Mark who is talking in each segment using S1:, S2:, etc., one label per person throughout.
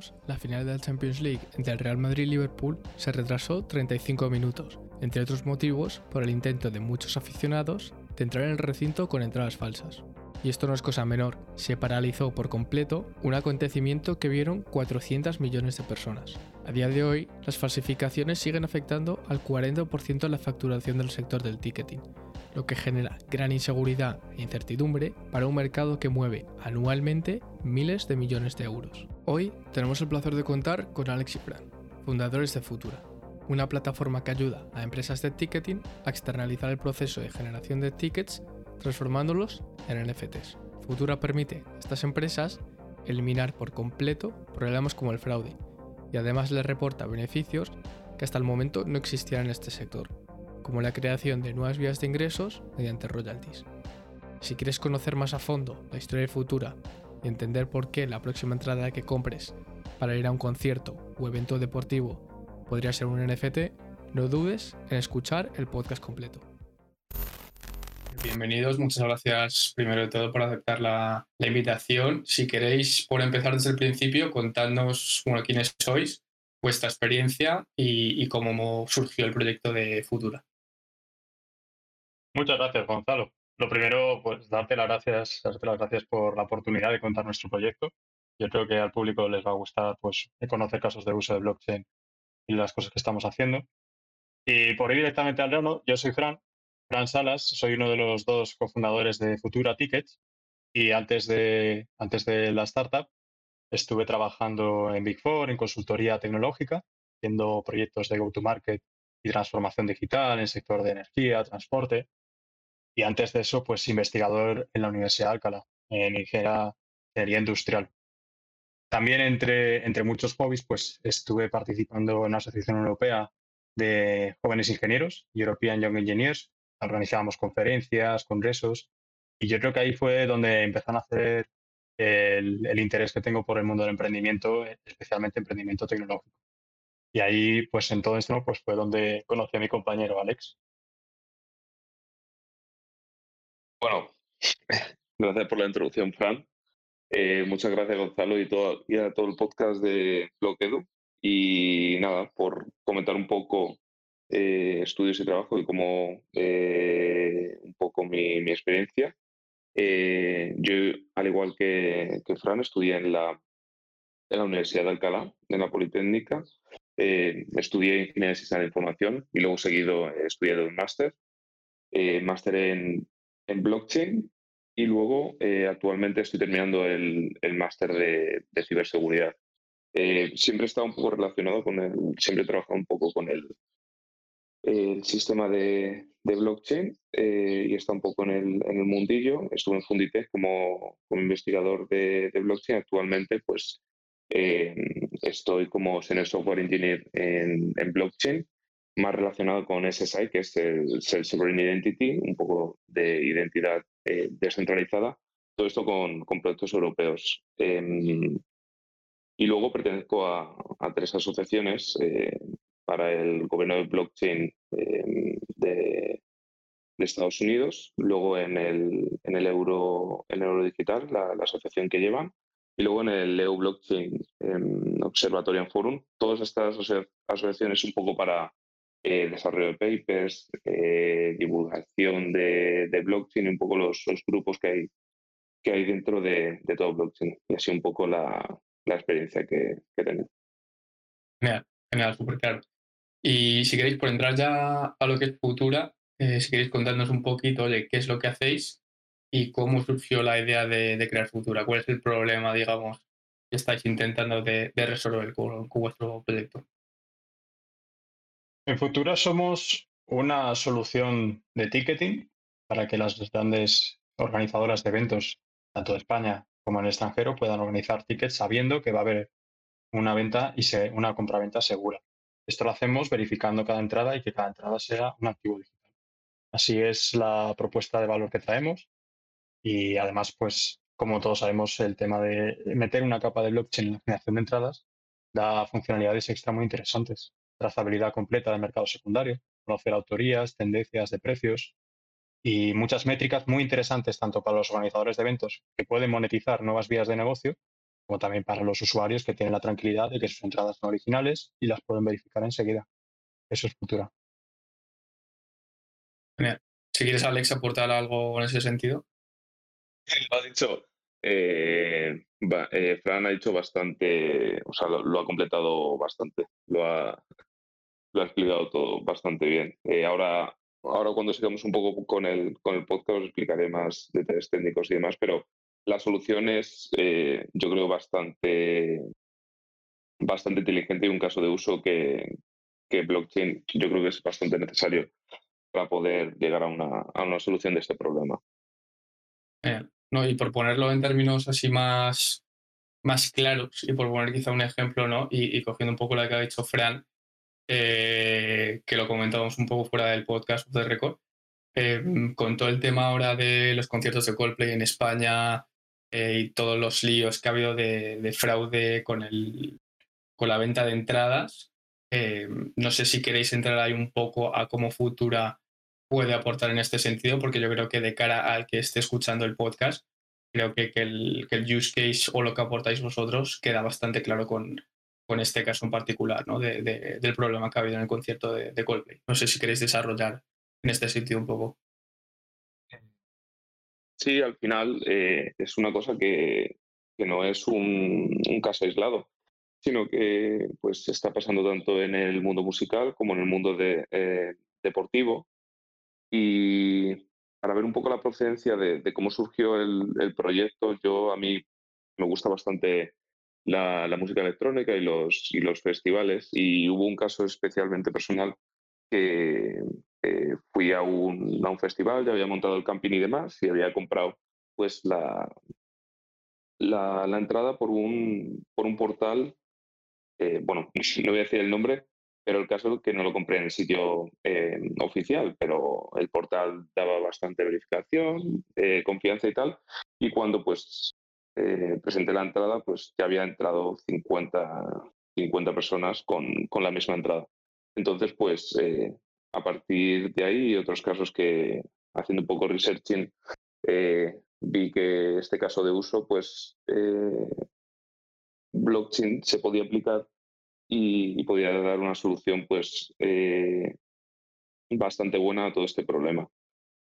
S1: En 2022, la final de la Champions League entre el Real Madrid y Liverpool se retrasó 35 minutos, entre otros motivos por el intento de muchos aficionados de entrar en el recinto con entradas falsas. Y esto no es cosa menor, se paralizó por completo un acontecimiento que vieron 400 millones de personas. A día de hoy, las falsificaciones siguen afectando al 40% de la facturación del sector del ticketing, lo que genera gran inseguridad e incertidumbre para un mercado que mueve anualmente miles de millones de euros. Hoy tenemos el placer de contar con Alex y fundadores de Futura, una plataforma que ayuda a empresas de ticketing a externalizar el proceso de generación de tickets transformándolos en NFTs. Futura permite a estas empresas eliminar por completo problemas como el fraude y además les reporta beneficios que hasta el momento no existían en este sector, como la creación de nuevas vías de ingresos mediante royalties. Si quieres conocer más a fondo la historia de Futura y entender por qué la próxima entrada que compres para ir a un concierto o evento deportivo podría ser un NFT, no dudes en escuchar el podcast completo. Bienvenidos, muchas gracias primero de todo por aceptar la, invitación. Si queréis, por empezar desde el principio, contadnos bueno, quiénes sois, vuestra experiencia y, y cómo surgió el proyecto de Futura.
S2: Muchas gracias, Gonzalo. Lo primero, pues darte las gracias, darte las gracias por la oportunidad de contar nuestro proyecto. Yo creo que al público les va a gustar pues, conocer casos de uso de blockchain y las cosas que estamos haciendo. Y por ir directamente al grano, yo soy Fran, Fran Salas, soy uno de los dos cofundadores de Futura Tickets y antes de, antes de la startup estuve trabajando en Big Four, en consultoría tecnológica, haciendo proyectos de go-to-market y transformación digital en el sector de energía, transporte. Y antes de eso, pues investigador en la Universidad de Alcalá, en ingeniería industrial. También entre, entre muchos hobbies, pues estuve participando en la Asociación Europea de Jóvenes Ingenieros, European Young Engineers. Organizábamos conferencias, congresos, y yo creo que ahí fue donde empezaron a hacer el, el interés que tengo por el mundo del emprendimiento, especialmente emprendimiento tecnológico. Y ahí, pues en todo esto, pues fue donde conocí a mi compañero Alex.
S3: Bueno, gracias por la introducción, Fran. Eh, muchas gracias, Gonzalo, y, todo, y a todo el podcast de Bloquedo. Y nada, por comentar un poco eh, estudios y trabajo y como eh, un poco mi, experiencia. yo, al igual que, que, Fran, estudié en la, en la Universidad de Alcalá, en la Politécnica. estudié Ingeniería de Sistemas de Información y luego seguido he estudiado un máster, máster en, en blockchain y luego eh, actualmente estoy terminando el, el máster de, de, ciberseguridad. Eh, siempre he estado un poco relacionado con el, siempre he trabajado un poco con el, el sistema de, de blockchain eh, y está un poco en el, en el mundillo. Estuve en Funditech como, como investigador de, blockchain. Actualmente, pues estoy como senior software engineer en, en blockchain más relacionado con SSI, que es el Self-Sovereign Identity, un poco de identidad eh, descentralizada, todo esto con, con proyectos europeos. Em, y luego pertenezco a, a tres asociaciones eh, para el gobierno de blockchain em, de, de, Estados Unidos, luego en el, en el euro, en el euro digital, la, la asociación que llevan, y luego en el EU Blockchain em, Observatorium Forum. Todas estas asociaciones un poco para eh, desarrollo de papers, eh, divulgación de, blockchain y un poco los, grupos que hay, que hay dentro de, todo blockchain. Y así un poco la, experiencia que, tengo.
S1: Genial, genial, súper claro. Y si queréis, por entrar ya a lo que es Futura, eh, si queréis contarnos un poquito de qué es lo que hacéis y cómo surgió la idea de, crear Futura, cuál es el problema, digamos, que estáis intentando de, resolver con vuestro proyecto.
S2: En Futura somos una solución de ticketing para que las grandes organizadoras de eventos, tanto de España como en el extranjero, puedan organizar tickets sabiendo que va a haber una venta y una compraventa segura. Esto lo hacemos verificando cada entrada y que cada entrada sea un activo digital. Así es la propuesta de valor que traemos y además, pues, como todos sabemos, el tema de meter una capa de blockchain en la generación de entradas da funcionalidades extra muy interesantes trazabilidad completa del mercado secundario, conocer autorías, tendencias de precios y muchas métricas muy interesantes tanto para los organizadores de eventos que pueden monetizar nuevas vías de negocio como también para los usuarios que tienen la tranquilidad de que sus entradas son originales y las pueden verificar enseguida. Eso es Futura.
S1: Si quieres, Alex, aportar algo en ese sentido.
S3: Lo ha dicho. Eh, eh, Fran ha dicho bastante, o sea, lo, ha completado bastante. Lo ha, lo ha explicado todo bastante bien. Eh, ahora, ahora cuando sigamos un poco con el, con el podcast os explicaré más detalles técnicos y demás, pero la solución es, yo creo, bastante, bastante inteligente y un caso de uso que, que blockchain yo creo que es bastante necesario para poder llegar a una, a una solución de este problema.
S1: no, y por ponerlo en términos así más, más claros y por poner quizá un ejemplo, ¿no? Y, cogiendo un poco lo que ha dicho Fran, eh, que lo comentamos un poco fuera del podcast de Record, eh, con todo el tema ahora de los conciertos de Coldplay en España eh, y todos los líos que ha habido de, de fraude con, el, con la venta de entradas, eh, no sé si queréis entrar ahí un poco a cómo Futura puede aportar en este sentido, porque yo creo que de cara al que esté escuchando el podcast, creo que, el, use case o lo que aportáis vosotros queda bastante claro con, con este caso en particular, ¿no? del problema que ha habido en el concierto de, Coldplay. No sé si queréis desarrollar en este sentido un poco.
S3: Sí, al final eh, es una cosa que, no es un, caso aislado sino que pues está pasando tanto en el mundo musical como en el mundo de, eh, deportivo. Y para ver un poco la procedencia de, cómo surgió el, proyecto, yo a mí me gusta bastante la, música electrónica y los, y los festivales. Y hubo un caso especialmente personal que fui a un, a un festival, ya había montado el camping y demás y había comprado pues la, la, entrada por un, por un portal eh, bueno, no voy a decir el nombre, pero el caso es que no lo compré en el sitio eh, oficial, pero el portal daba bastante verificación, eh, confianza y tal, y cuando pues presenté la entrada, pues ya había entrado 50, 50 personas con, con la misma entrada. Entonces, pues a partir de ahí y otros casos que haciendo un poco researching, vi que este caso de uso, pues blockchain se podía aplicar y, podía dar una solución pues eh, bastante buena a todo este problema.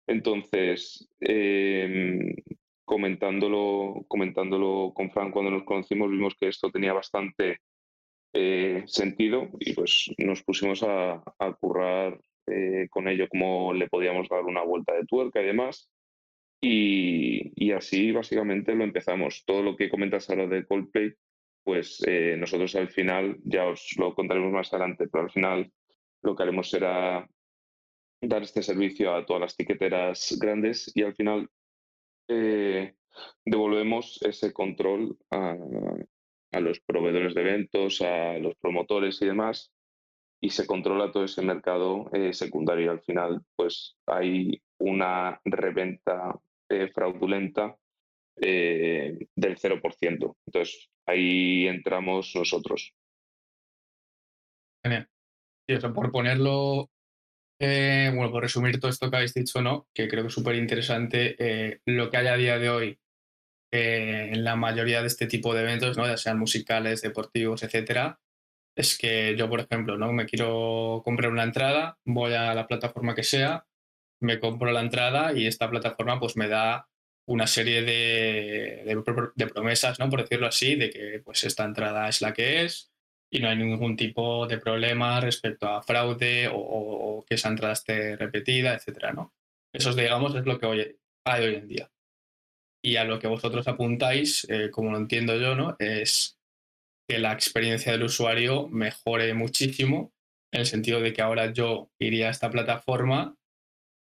S3: Entonces, em, comentándolo, comentándolo con Fran cuando nos conocimos, vimos que esto tenía bastante eh, sentido y pues nos pusimos a, currar eh, con ello cómo le podíamos dar una vuelta de tuerca y demás. Y, y, así básicamente lo empezamos. Todo lo que comentas ahora de Coldplay pues eh, nosotros al final, ya os lo contaremos más adelante, pero al final lo que haremos será dar este servicio a todas las tiqueteras grandes y al final eh, devolvemos ese control a, los proveedores de eventos, a los promotores y demás, y se controla todo ese mercado eh, secundario. Al final, pues hay una reventa fraudulenta del 0%. Entonces, ahí entramos nosotros.
S1: Genial. Y eso, por ponerlo, eh, bueno, por resumir todo esto que habéis dicho, ¿no? Que creo que es súper interesante eh, lo que hay a día de hoy eh, en la mayoría de este tipo de eventos, ¿no? Ya sean musicales, deportivos, etcétera, es que yo, por ejemplo, ¿no? Me quiero comprar una entrada, voy a la plataforma que sea, me compro la entrada y esta plataforma pues me da una serie de, de, promesas, ¿no? por decirlo así, de que pues, esta entrada es la que es y no hay ningún tipo de problema respecto a fraude o, que esa entrada esté repetida, etc. ¿no? Eso, digamos, es lo que hoy, hay hoy en día. Y a lo que vosotros apuntáis, eh, como lo entiendo yo, ¿no? es que la experiencia del usuario mejore muchísimo, en el sentido de que ahora yo iría a esta plataforma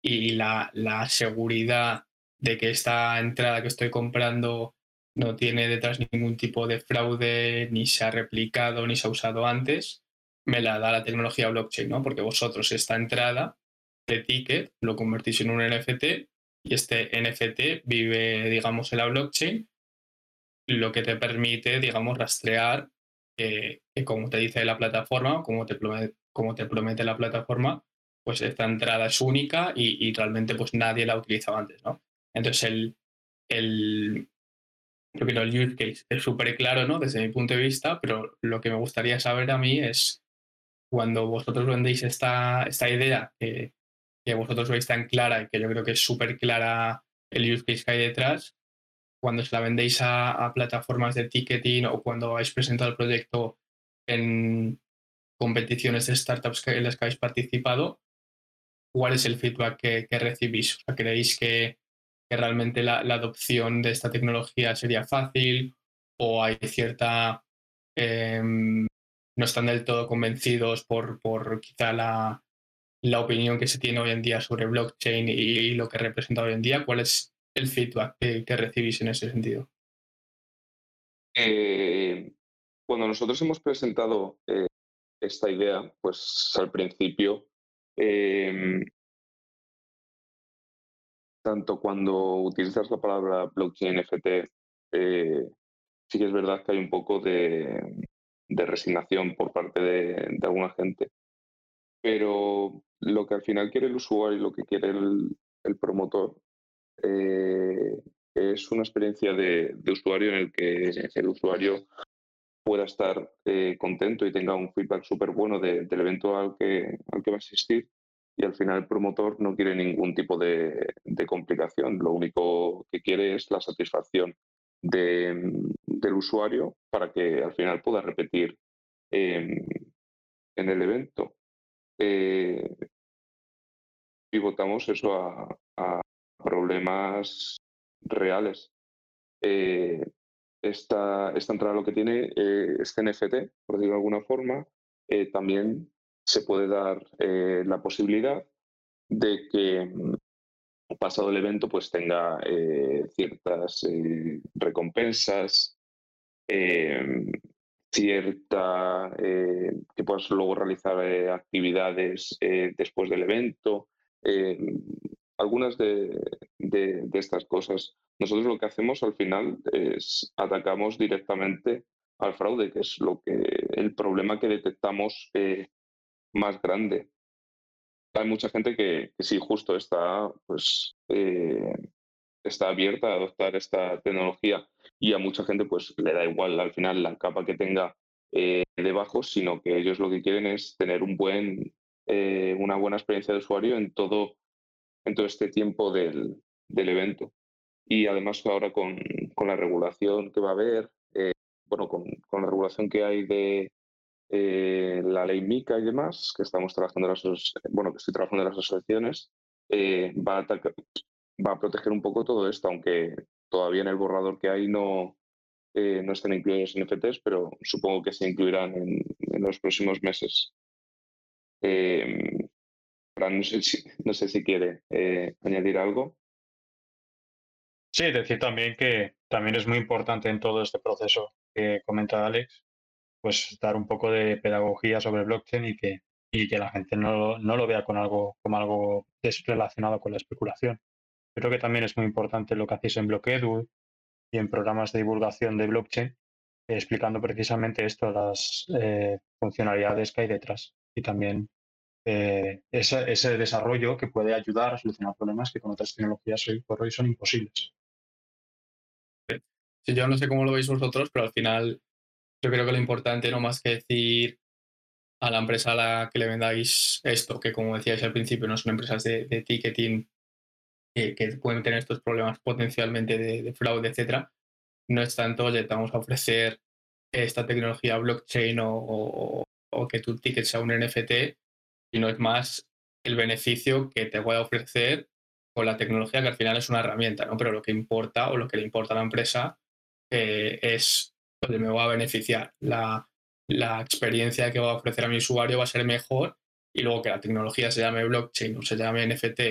S1: y la, la seguridad de que esta entrada que estoy comprando no tiene detrás ningún tipo de fraude, ni se ha replicado, ni se ha usado antes, me la da la tecnología blockchain, ¿no? Porque vosotros esta entrada de ticket lo convertís en un NFT y este NFT vive, digamos, en la blockchain, lo que te permite, digamos, rastrear que, como te dice la plataforma, como te, como te promete la plataforma, pues esta entrada es única y, y realmente pues nadie la ha utilizado antes, ¿no? Entonces, el, yo creo el use case es súper claro, ¿no? Desde mi punto de vista, pero lo que me gustaría saber a mí es cuando vosotros vendéis esta, esta idea que, que vosotros veis tan clara y que yo creo que es súper clara el use case que hay detrás, cuando se la vendéis a, plataformas de ticketing o cuando habéis presentado el proyecto en competiciones de startups que, en las que habéis participado, ¿cuál es el feedback que, recibís? O sea, ¿Creéis que, realmente la, adopción de esta tecnología sería fácil o hay cierta... Em, no están del todo convencidos por, por quizá la, la opinión que se tiene hoy en día sobre blockchain y, lo que representa hoy en día? ¿Cuál es el feedback que, recibís en ese sentido?
S3: Eh, cuando nosotros hemos presentado eh, esta idea, pues al principio, em, tanto cuando utilizas la palabra blockchain NFT, eh, sí que es verdad que hay un poco de, resignación por parte de, alguna gente. Pero lo que al final quiere el usuario y lo que quiere el, promotor eh, es una experiencia de, usuario en el que el usuario pueda estar eh, contento y tenga un feedback súper bueno del evento al que, al que va a asistir. Y al final el promotor no quiere ningún tipo de, complicación. Lo único que quiere es la satisfacción del usuario para que al final pueda repetir en el evento. Eh, pivotamos eso a, problemas reales. Eh, esta, esta, entrada lo que tiene eh, este NFT, por decirlo de alguna forma, eh, también se puede dar la posibilidad de que mm, pasado el evento pues tenga ciertas recompensas, cierta que puedas luego realizar actividades después del evento, algunas de, estas cosas. Nosotros lo que hacemos al final es atacamos directamente al fraude, que es lo que el problema que detectamos eh, más grande. Hay mucha gente que, sí, justo está, pues, eh, está abierta a adoptar esta tecnología y a mucha gente pues le da igual al final la capa que tenga eh, debajo, sino que ellos lo que quieren es tener un buen, una buena experiencia de usuario en todo en todo este tiempo del, evento. Y además ahora con, la regulación que va a haber, eh, bueno, con, la regulación que hay de eh, la ley MICA y demás, que estamos trabajando las, bueno, que estoy trabajando en las asociaciones, eh, va, a va a proteger un poco todo esto, aunque todavía en el borrador que hay no, no están incluidos NFTs, pero supongo que se incluirán en, los próximos meses no sé si, no sé si quiere eh, añadir algo.
S2: Sí, decir también que también es muy importante en todo este proceso que comenta Alex, pues dar un poco de pedagogía sobre blockchain y que, y que la gente no, no lo vea con algo, como algo relacionado con la especulación. Creo que también es muy importante lo que hacéis en Bloquedu y en programas de divulgación de blockchain, explicando precisamente esto, las eh, funcionalidades que hay detrás y también eh, ese, desarrollo que puede ayudar a solucionar problemas que con otras tecnologías hoy por hoy son imposibles.
S1: Sí, yo no sé cómo lo veis vosotros, pero al final yo creo que lo importante, no más que decir a la empresa a la que le vendáis esto, que como decíais al principio, no son empresas de, ticketing que, pueden tener estos problemas potencialmente de, fraude, etcétera, no es tanto, oye, te vamos a ofrecer esta tecnología blockchain o, que tu ticket sea un NFT y no es más el beneficio que te puede ofrecer con la tecnología, que al final es una herramienta, ¿no? Pero lo que importa o lo que le importa a la empresa eh, es donde me va a beneficiar. La, la experiencia que va a ofrecer a mi usuario va a ser mejor y luego que la tecnología se llame blockchain o se llame NFT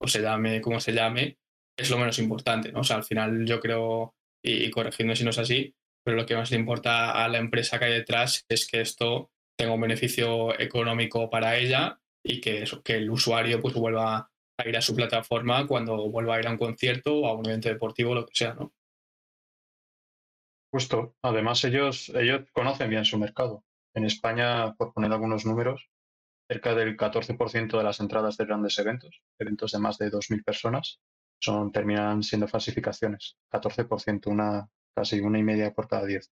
S1: o se llame como se llame, es lo menos importante, ¿no? O sea, al final yo creo, y, y corrigiendo si no es así, pero lo que más le importa a la empresa que hay detrás es que esto tenga un beneficio económico para ella y que, que el usuario pues vuelva a ir a su plataforma cuando vuelva a ir a un concierto o a un evento deportivo, lo que sea, ¿no?
S2: Justo. Además, ellos, ellos conocen bien su mercado. En España, por poner algunos números, cerca del 14% de las entradas de grandes eventos, eventos de más de 2.000 personas, son, terminan siendo falsificaciones. 14%, una, casi una y media por cada diez.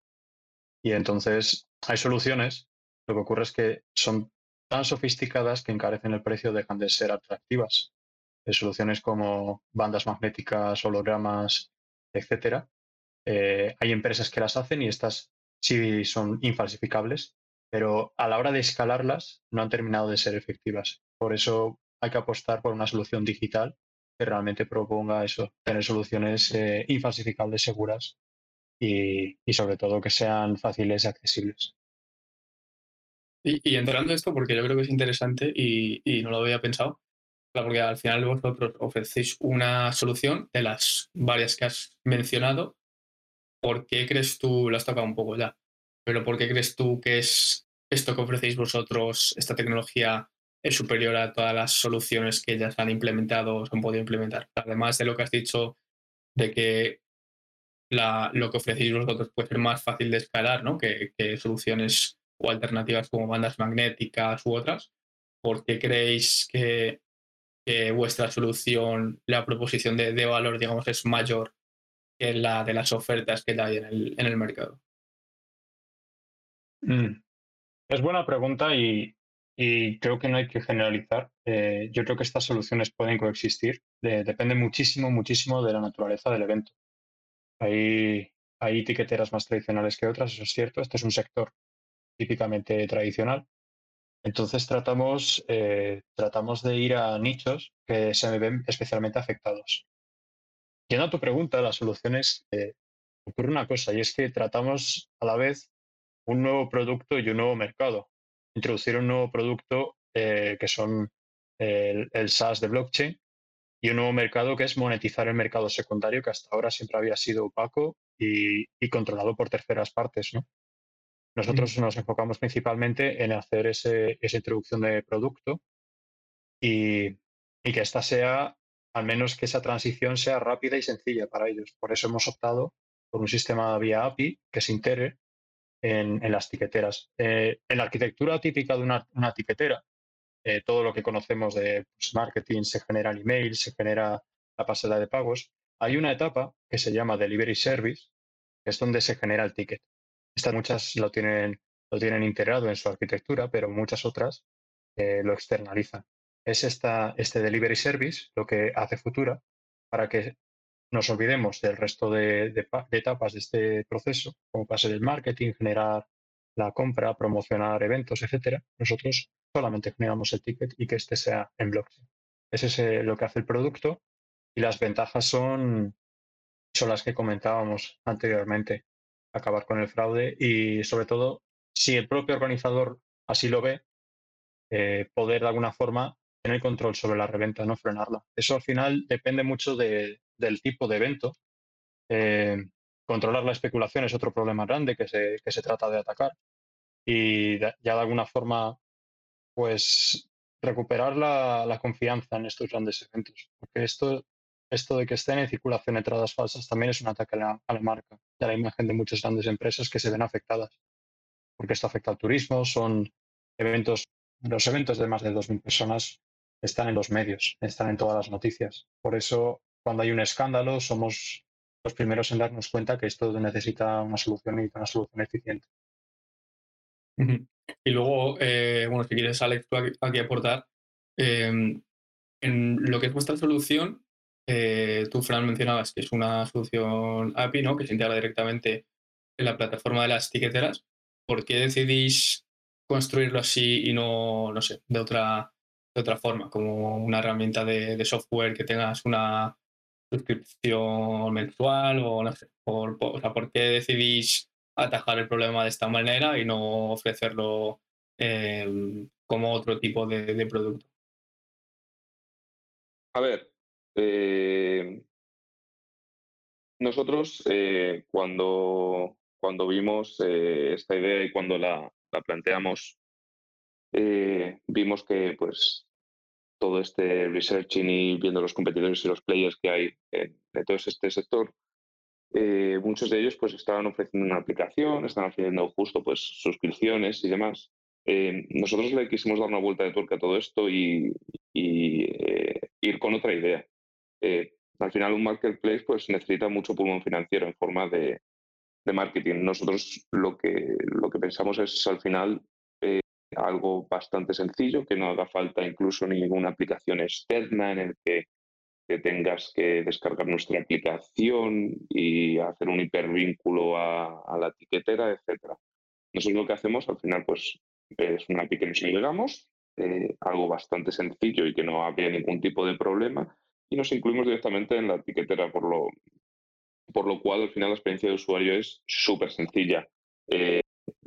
S2: Y entonces hay soluciones, lo que ocurre es que son tan sofisticadas que encarecen el precio, dejan de ser atractivas. Soluciones como bandas magnéticas, hologramas, etcétera. Eh, hay empresas que las hacen y estas sí son infalsificables, pero a la hora de escalarlas no han terminado de ser efectivas. Por eso hay que apostar por una solución digital que realmente proponga eso, tener soluciones eh, infalsificables, seguras y, sobre todo que sean fáciles y accesibles.
S1: Y, entrando en esto, porque yo creo que es interesante y, no lo había pensado, porque al final vosotros ofrecéis una solución de las varias que has mencionado. ¿Por qué crees tú, lo has tocado un poco ya, pero por qué crees tú que es esto que ofrecéis vosotros, esta tecnología, es superior a todas las soluciones que ya se han implementado o se han podido implementar? Además de lo que has dicho de que lo que ofrecéis vosotros puede ser más fácil de escalar ¿no? que, soluciones o alternativas como bandas magnéticas u otras. ¿Por qué creéis que, vuestra solución, la proposición de, valor, digamos, es mayor que la de las ofertas que hay en el, en el mercado?
S2: Mm. Es buena pregunta y, creo que no hay que generalizar. Eh, yo creo que estas soluciones pueden coexistir. depende muchísimo, muchísimo de la naturaleza del evento. Hay, hay etiqueteras más tradicionales que otras, eso es cierto. Este es un sector típicamente tradicional. Entonces tratamos, eh, tratamos de ir a nichos que se ven especialmente afectados. Yendo a tu pregunta, las soluciones, eh, ocurre una cosa y es que tratamos a la vez un nuevo producto y un nuevo mercado. Introducir un nuevo producto eh, que son el, el, SaaS de blockchain y un nuevo mercado que es monetizar el mercado secundario que hasta ahora siempre había sido opaco y, controlado por terceras partes. ¿no? Nosotros nos enfocamos principalmente en hacer ese, esa introducción de producto y, y que esta sea, al menos que esa transición sea rápida y sencilla para ellos. Por eso hemos optado por un sistema vía API que se integre en, las tiqueteras. Eh, en la arquitectura típica de una, una tiquetera, eh, todo lo que conocemos de pues, marketing, se genera el email, se genera la pasada de pagos. Hay una etapa que se llama Delivery Service, que es donde se genera el ticket. Estas muchas lo tienen, lo tienen integrado en su arquitectura, pero muchas otras eh, lo externalizan. Es esta, este Delivery Service lo que hace Futura para que nos olvidemos del resto de, de, etapas de este proceso, como pase del marketing, generar la compra, promocionar eventos, etcétera. Nosotros solamente generamos el ticket y que este sea en blockchain. Ese es lo que hace el producto y las ventajas son, son las que comentábamos anteriormente. Acabar con el fraude y sobre todo, si el propio organizador así lo ve, eh, poder de alguna forma tener control sobre la reventa, no frenarla. Eso al final depende mucho de, del tipo de evento. Eh, controlar la especulación es otro problema grande que se, que se trata de atacar. Y ya de alguna forma pues recuperar la, confianza en estos grandes eventos. Porque esto, esto de que estén en circulación entradas falsas también es un ataque a la, marca y a la imagen de muchas grandes empresas que se ven afectadas. Porque esto afecta al turismo, son eventos, los eventos de más de 2.000 personas están en los medios, están en todas las noticias. Por eso, cuando hay un escándalo, somos los primeros en darnos cuenta que esto necesita una solución y una solución eficiente.
S1: Y luego, eh, bueno, si quieres, Alex, tú aquí, aportar, em, en lo que es vuestra solución, eh, tú, Fran, mencionabas que es una solución API, ¿no? Que se integra directamente en la plataforma de las tiqueteras. ¿Por qué decidís construirlo así y no, no sé, de otra, de otra forma, como una herramienta de, software que tengas una suscripción mensual o no sé? Por, o sea, ¿por qué decidís atajar el problema de esta manera y no ofrecerlo em, como otro tipo de, producto.
S3: A ver, eh, nosotros eh, cuando, cuando vimos eh, esta idea y cuando la, la planteamos, vimos que pues todo este researching y viendo los competidores y los players que hay en, todo este sector, eh, muchos de ellos pues estaban ofreciendo una aplicación, están ofreciendo justo pues suscripciones y demás. Eh, nosotros le quisimos dar una vuelta de tuerca a todo esto y, eh, ir con otra idea. al final un marketplace pues necesita mucho pulmón financiero en forma de, de marketing. Nosotros lo que, lo que pensamos es al final eh, algo bastante sencillo, que no haga falta incluso ninguna aplicación externa en el que, tengas que descargar nuestra aplicación y hacer un hipervínculo a, a la etiquetera, etcétera. Nosotros lo que hacemos al final pues es una API que nos agregamos, eh, algo bastante sencillo y que no había ningún tipo de problema y nos incluimos directamente en la etiquetera, por lo, por lo cual al final la experiencia de usuario es súper sencilla. Eh,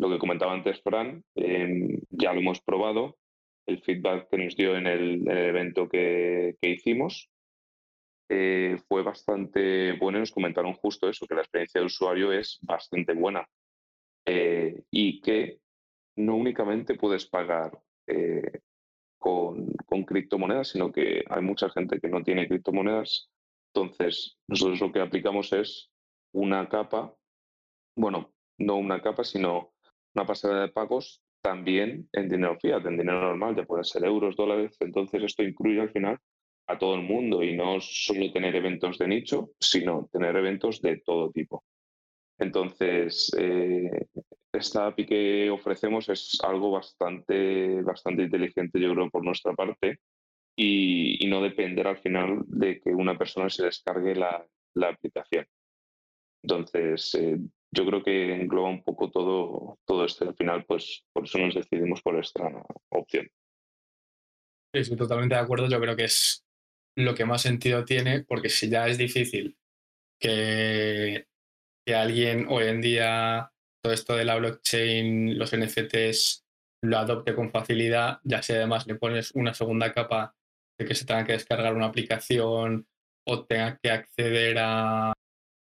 S3: lo que comentaba antes Fran, em, ya lo hemos probado, el feedback que nos dio en el, evento que, hicimos eh, fue bastante bueno y nos comentaron justo eso, que la experiencia de usuario es bastante buena eh, y que no únicamente puedes pagar con, con criptomonedas, sino que hay mucha gente que no tiene criptomonedas. Entonces, nosotros lo que aplicamos es una capa, bueno, no una capa, sino una pasarela de pagos también en dinero fiat, en dinero normal, ya puede ser euros, dólares. Entonces, esto incluye al final a todo el mundo y no solo tener eventos de nicho, sino tener eventos de todo tipo. Entonces, eh, esta API que ofrecemos es algo bastante, bastante inteligente, yo creo, por nuestra parte, y, no depender al final de que una persona se descargue la, aplicación. Entonces, eh, yo creo que engloba un poco todo, todo esto. Al final, pues por eso nos decidimos por esta opción.
S1: Sí, estoy totalmente de acuerdo. Yo creo que es lo que más sentido tiene, porque si ya es difícil que, que alguien hoy en día todo esto de la blockchain, los NFTs, lo adopte con facilidad, ya si además le pones una segunda capa de que se tenga que descargar una aplicación o tenga que acceder a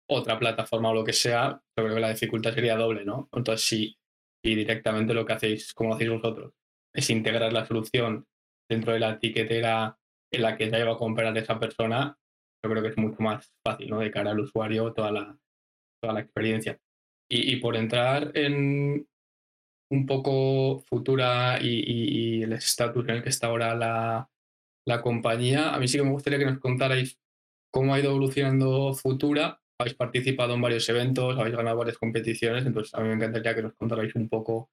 S1: otra plataforma o lo que sea, yo creo que la dificultad sería doble, ¿no? Entonces, si y directamente lo que hacéis, como hacéis vosotros, es integrar la solución dentro de la etiquetera en la que ya iba a comprar esa persona, yo creo que es mucho más fácil, ¿no? De cara al usuario, toda la, toda la experiencia. Y, por entrar en un poco futura y el estatus en el que está ahora la, la compañía. A mí sí que me gustaría que nos contarais cómo ha ido evolucionando Futura. Habéis participado en varios eventos, habéis ganado varias competiciones, entonces a mí me encantaría que nos contarais un poco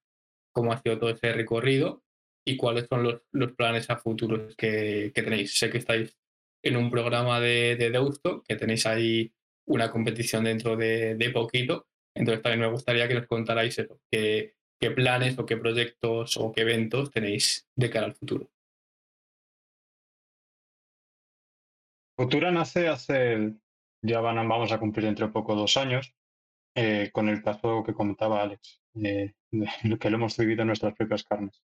S1: cómo ha sido todo ese recorrido y cuáles son los, los planes a futuros que, tenéis. Sé que estáis en un programa de, de Deusto, que tenéis ahí una competición dentro de, de, poquito, entonces también me gustaría que nos contarais eso, qué, qué planes o qué proyectos o qué eventos tenéis de cara al futuro.
S2: Futura nace hace, ya van, vamos a cumplir entre poco dos años, eh, con el caso que comentaba Alex, de, que lo hemos vivido en nuestras propias carnes.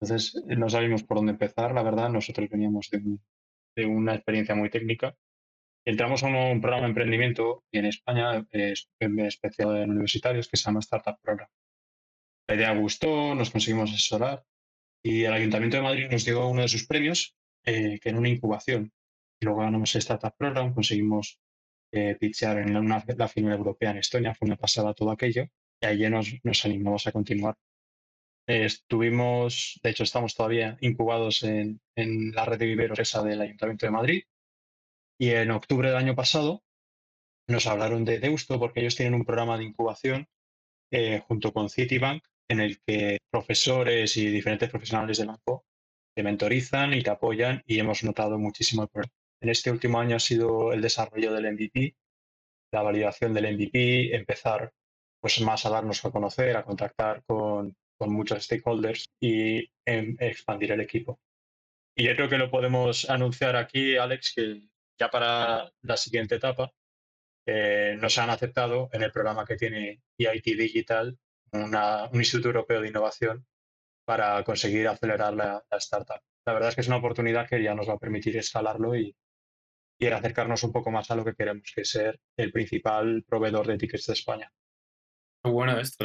S2: Entonces, eh, no sabíamos por dónde empezar, la verdad, nosotros veníamos de, una experiencia muy técnica. Entramos a un, programa de emprendimiento en España, eh, especial en universitarios, que se llama Startup Program. La idea gustó, nos conseguimos asesorar y el Ayuntamiento de Madrid nos dio uno de sus premios, que era una incubación luego ganamos Startup Program, conseguimos eh, pitchear en la final europea en Estonia, fue una pasada todo aquello, y allí nos, nos animamos a continuar. estuvimos, de hecho, estamos todavía incubados en, la red de viveros esa del Ayuntamiento de Madrid, y en octubre del año pasado nos hablaron de Deusto porque ellos tienen un programa de incubación eh, junto con Citibank en el que profesores y diferentes profesionales del banco te mentorizan y te apoyan y hemos notado muchísimo el programa en este último año ha sido el desarrollo del MVP, la validación del MVP, empezar pues más a darnos a conocer, a contactar con, muchos stakeholders y em, expandir el equipo. Y yo creo que lo podemos anunciar aquí, Alex, que ya para la siguiente etapa eh, nos han aceptado en el programa que tiene EIT Digital, un Instituto Europeo de Innovación, para conseguir acelerar la, la, startup. La verdad es que es una oportunidad que ya nos va a permitir escalarlo y, y acercarnos un poco más a lo que queremos, que es ser el principal proveedor de tickets de España.
S1: Qué bueno esto,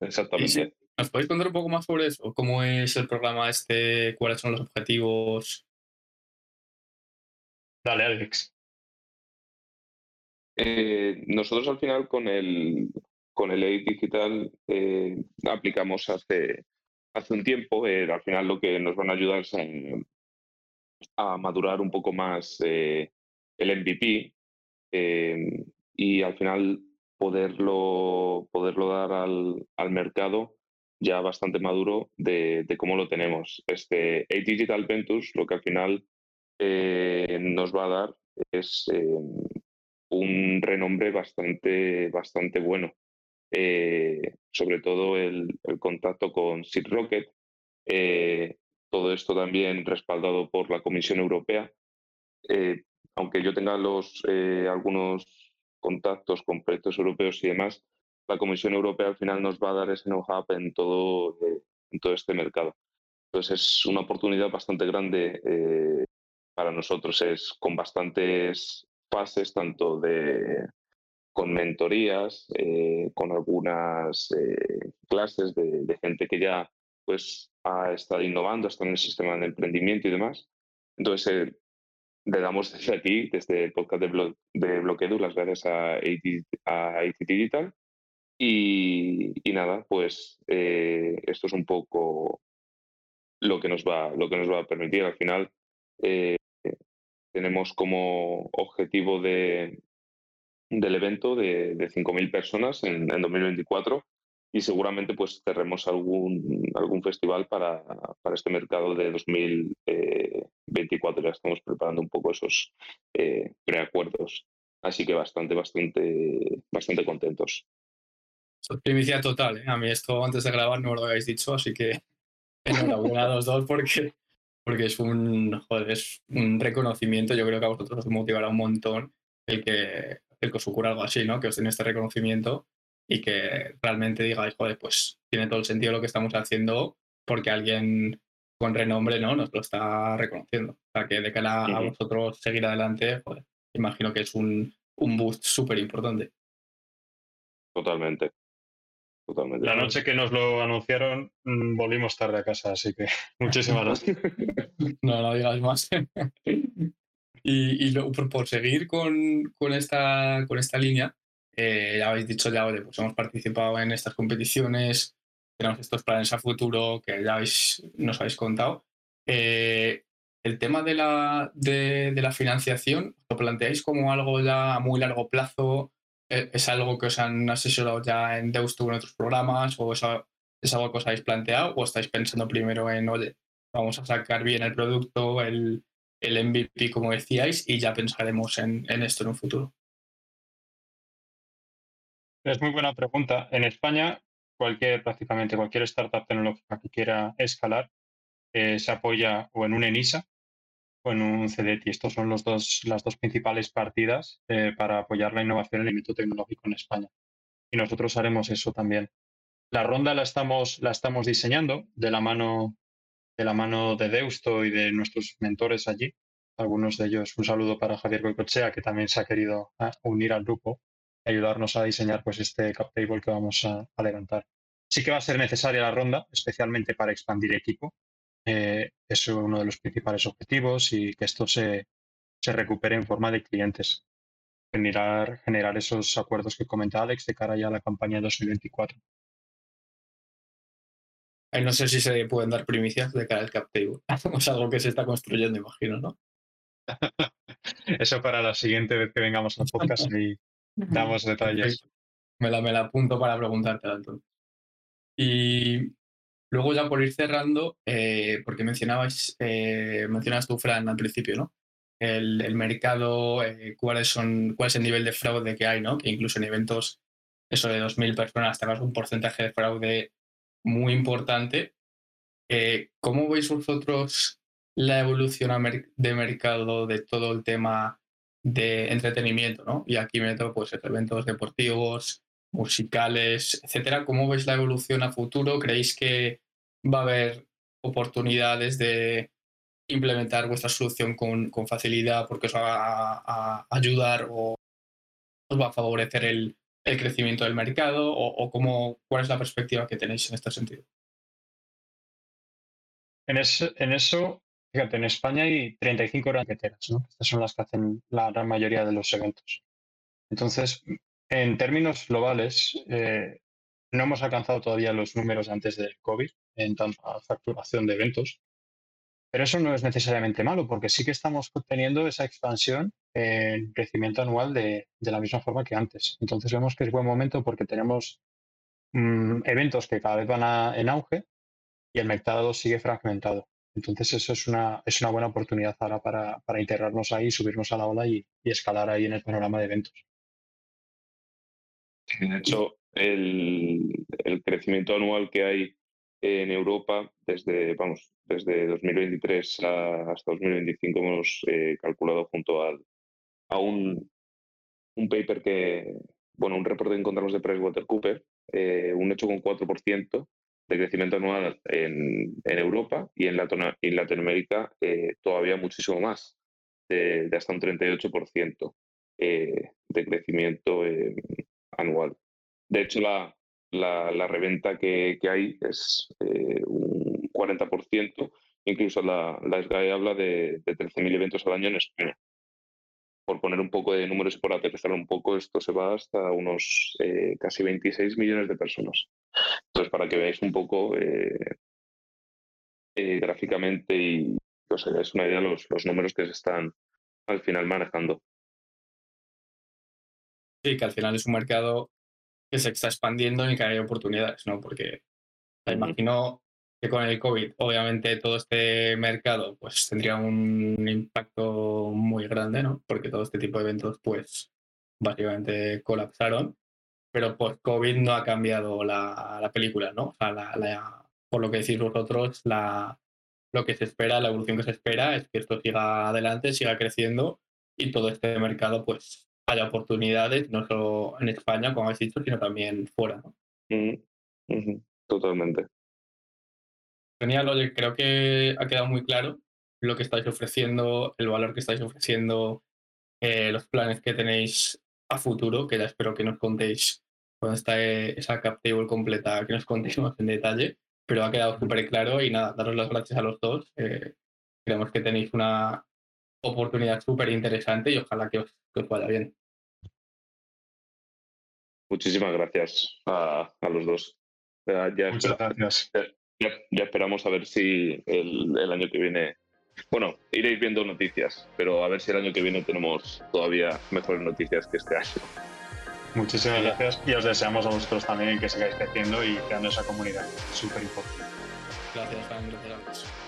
S3: Exactamente.
S1: ¿Nos podéis contar un poco más sobre eso? ¿Cómo es el programa este? ¿Cuáles son los objetivos?
S2: Dale, Alex.
S3: Eh, nosotros al final con el, con el EID digital eh, aplicamos hace, hace un tiempo. Eh, al final lo que nos van a ayudar es a madurar un poco más eh, el MVP eh, y al final poderlo, poderlo dar al, al mercado ya bastante maduro de, de, cómo lo tenemos. Este A Digital Ventus lo que al final eh, nos va a dar es eh, un renombre bastante, bastante bueno. Eh, sobre todo el, el, contacto con Seed Rocket, todo esto también respaldado por la Comisión Europea. aunque yo tenga los, algunos contactos con proyectos europeos y demás, la Comisión Europea al final nos va a dar ese know-how en todo, en todo este mercado. Entonces es una oportunidad bastante grande eh, para nosotros. Es con bastantes fases, tanto de con mentorías, eh, con algunas eh, clases de, de, gente que ya pues ha estado innovando, está en el sistema de emprendimiento y demás. Entonces le damos desde aquí, desde el podcast de, Blo de Bloquedu, las gracias a IT, a IT Digital. Y, y, nada, pues eh, esto es un poco lo que nos va, lo que nos va a permitir. Al final eh, tenemos como objetivo de, del evento de, de 5.000 personas en, en 2024 y seguramente pues cerremos algún, algún festival para, para este mercado de 2024. Ya estamos preparando un poco esos eh, preacuerdos. Así que bastante, bastante, bastante contentos.
S1: Primicia total, ¿eh? A mí esto antes de grabar no lo habéis dicho, así que enhorabuena a los dos porque, porque es, un, joder, es un reconocimiento. Yo creo que a vosotros os motivará un montón el que, el que os ocurra algo así, ¿no? Que os den este reconocimiento y que realmente digáis, joder, pues tiene todo el sentido lo que estamos haciendo porque alguien con renombre ¿no? nos lo está reconociendo. O sea, que de cara a vosotros seguir adelante, joder, imagino que es un, un boost súper importante.
S3: Totalmente. Totalmente.
S2: La noche que nos lo anunciaron, mm, volvimos tarde a casa, así que muchísimas gracias.
S1: no, no digas más. y, y lo, por, por, seguir con, con, esta, con esta línea, eh, ya habéis dicho ya, oye, pues hemos participado en estas competiciones, tenemos estos planes a futuro que ya habéis, nos habéis contado. Eh, el tema de la, de, la financiación, ¿lo planteáis como algo ya a muy largo plazo? ¿E, ¿Es algo que os han asesorado ya en Deusto en otros programas? ¿O es, es algo que os habéis planteado? ¿O estáis pensando primero en, oye, vamos a sacar bien el producto, el, el MVP, como decíais, y ya pensaremos en, en esto en un futuro?
S2: Es muy buena pregunta. En España, cualquier, prácticamente cualquier startup tecnológica que quiera escalar eh, se apoya o en un ENISA o en un CDT. Estos son los dos, las dos principales partidas eh, para apoyar la innovación en el ámbito tecnológico en España. Y nosotros haremos eso también. La ronda la estamos, la estamos diseñando de la mano de la mano de Deusto y de nuestros mentores allí. Algunos de ellos, un saludo para Javier Goicochea, que también se ha querido ah, unir al grupo ayudarnos a diseñar pues, este cap table que vamos a, a, levantar. Sí que va a ser necesaria la ronda, especialmente para expandir equipo. Eh, es uno de los principales objetivos y que esto se, se recupere en forma de clientes. Generar, generar esos acuerdos que comenta Alex de cara ya a la campaña de 2024.
S1: No sé si se pueden dar primicias de cara al cap table. es algo que se está construyendo, imagino, ¿no?
S2: Eso para la siguiente vez que vengamos al podcast y, Damos detalles.
S1: Me la, me la apunto para preguntarte, entonces. Y luego ya por ir cerrando, eh, porque mencionabais, eh, mencionas tú, Fran, al principio, ¿no? El, el mercado, eh, cuáles son, cuál es el nivel de fraude que hay, ¿no? Que incluso en eventos, eso de 2.000 personas, tengas un porcentaje de fraude muy importante. Eh, ¿Cómo veis vosotros la evolución de mercado de todo el tema de entretenimiento, ¿no? Y aquí meto pues eventos deportivos, musicales, etcétera. ¿Cómo veis la evolución a futuro? ¿Creéis que va a haber oportunidades de implementar vuestra solución con, con facilidad porque os va a, ayudar o os va a favorecer el, el crecimiento del mercado? ¿O, o cómo, cuál es la perspectiva que tenéis en este sentido?
S2: En, en eso Fíjate, en España hay 35 horas ¿no? Estas son las que hacen la gran mayoría de los eventos. Entonces, en términos globales, eh, no hemos alcanzado todavía los números antes del COVID en tanta facturación de eventos, Pero eso no es necesariamente malo, porque sí que estamos teniendo esa expansión en crecimiento anual de, la misma forma que antes. Entonces vemos que es buen momento porque tenemos mm, eventos que cada vez van en auge y el mercado sigue fragmentado. Entonces eso es una, es una buena oportunidad ahora para, integrarnos ahí, subirnos a la ola y, escalar ahí en el panorama de eventos.
S3: De hecho, el, el crecimiento anual que hay en Europa desde, vamos, desde 2023 hasta 2025 hemos eh, calculado junto al, a un, un paper que, bueno, un reporte que encontramos de PricewaterhouseCoopers, eh, un hecho con 4% de crecimiento anual en, Europa y en, en Latinoamérica eh, todavía muchísimo más, de, hasta un 38% eh, de crecimiento anual. De hecho, la, la, reventa que, hay es eh, un 40%, incluso la, la SGAE habla de, de 13.000 eventos al año en España. Por poner un poco de números y por aterrizar un poco, esto se va hasta unos eh, casi 26 millones de personas. Entonces, para que veáis un poco eh, gráficamente y os hagáis una idea de los, los números que se están al final manejando.
S1: Sí, que al final es un mercado que se está expandiendo y que hay oportunidades, ¿no? Porque me imagino que con el COVID, obviamente, todo este mercado pues tendría un impacto muy grande, ¿no? Porque todo este tipo de eventos, pues, básicamente colapsaron. Pero post-COVID no ha cambiado la, la, película, ¿no? O sea, la, por lo que decís vosotros, la, lo que se espera, la evolución que se espera es que esto siga adelante, siga creciendo y todo este mercado, pues, haya oportunidades, no solo en España, como habéis dicho, sino también fuera.
S3: Totalmente.
S1: Genial, oye, creo que ha quedado muy claro lo que estáis ofreciendo, el valor que estáis ofreciendo, eh, los planes que tenéis a futuro, que ya espero que nos contéis cuando está esa cap table completa, que nos contéis más en detalle, pero ha quedado súper claro y nada, daros las gracias a los dos. Eh, creemos que tenéis una oportunidad súper interesante y ojalá que os, que os vaya bien.
S3: Muchísimas gracias a, los dos.
S2: Ya, Muchas gracias.
S3: Ya, esperamos a ver si el, año que viene. Bueno, iréis viendo noticias, pero a ver si el año que viene tenemos todavía mejores noticias que este año.
S2: Muchísimas gracias y os deseamos a vosotros también que sigáis creciendo y creando esa comunidad. Súper importante.
S1: Gracias, Juan. Gracias